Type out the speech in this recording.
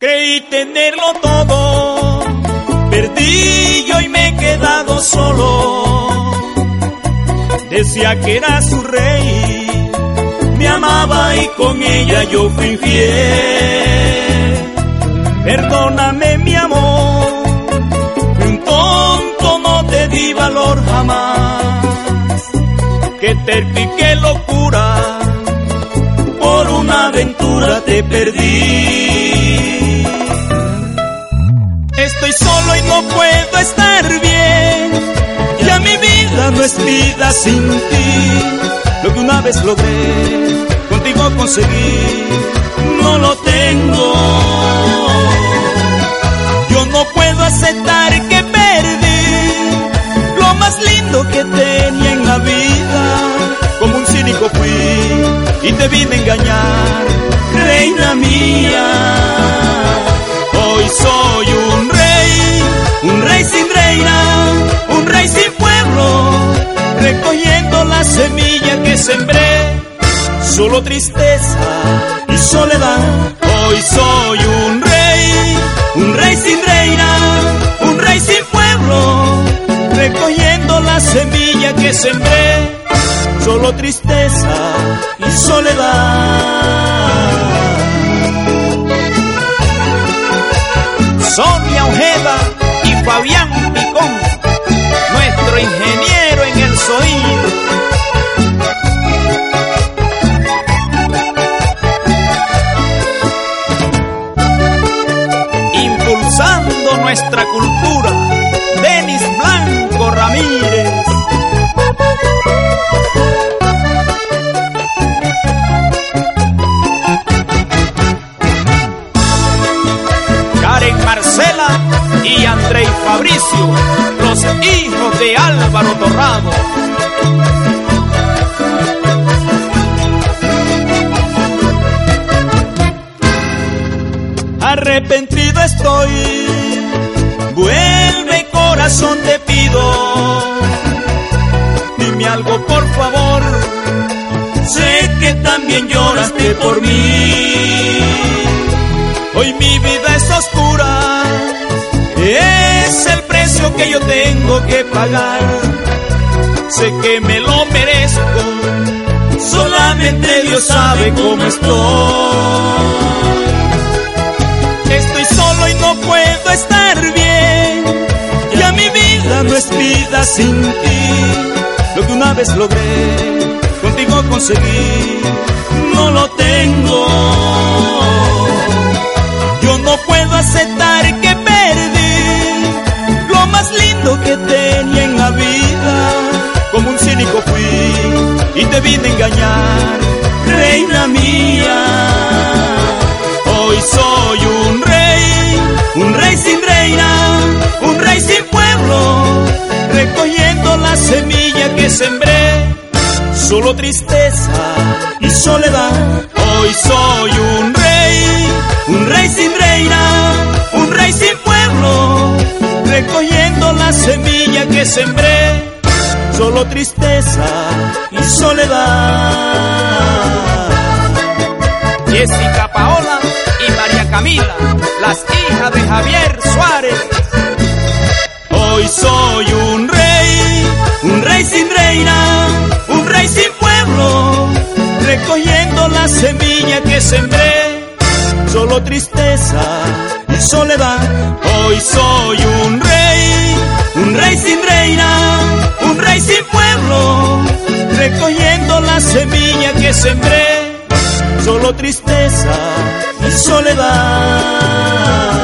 Creí tenerlo todo, perdí y me he quedado solo. Decía que era su rey, me amaba y con ella yo fui infiel. Perdóname mi amor, un tonto no te di valor jamás. Que te qué locura, por una aventura te perdí. No puedo estar bien. Ya mi vida no es vida sin ti. Lo que una vez logré, contigo conseguí, no lo tengo. Yo no puedo aceptar que perdí lo más lindo que tenía en la vida. Como un cínico fui y te vine a engañar, reina mía. Sembré. Solo tristeza y soledad. Hoy soy un rey, un rey sin reina, un rey sin pueblo, recogiendo la semilla que sembré. Solo tristeza y soledad. Sonia Ojeda y Fabián Nuestra cultura, Denis Blanco Ramírez. y Andrei Fabricio, los hijos de Álvaro Torrado. Arrepentido estoy, vuelve corazón te pido, dime algo por favor, sé que también lloraste por mí, hoy mi vida es oscura. Es el precio que yo tengo que pagar. Sé que me lo merezco, solamente Dios sabe cómo estoy. Puedo estar bien. Ya mi vida no es vida sin ti. Lo que una vez logré, contigo conseguí, no lo tengo. Yo no puedo aceptar que más lindo que tenía en la vida. Como un cínico fui y te vine a engañar, semilla que sembré. Solo tristeza y soledad. Hoy soy un rey, un rey sin reina, un rey sin pueblo recogiendo la semilla que sembré, solo tristeza y soledad. Jessica Paola y María Camila, las hijas de Javier recogiendo la semilla que sembré, solo tristeza y soledad. Hoy soy un rey, un rey sin reina, un rey sin pueblo, recogiendo la semilla que sembré, solo tristeza y soledad.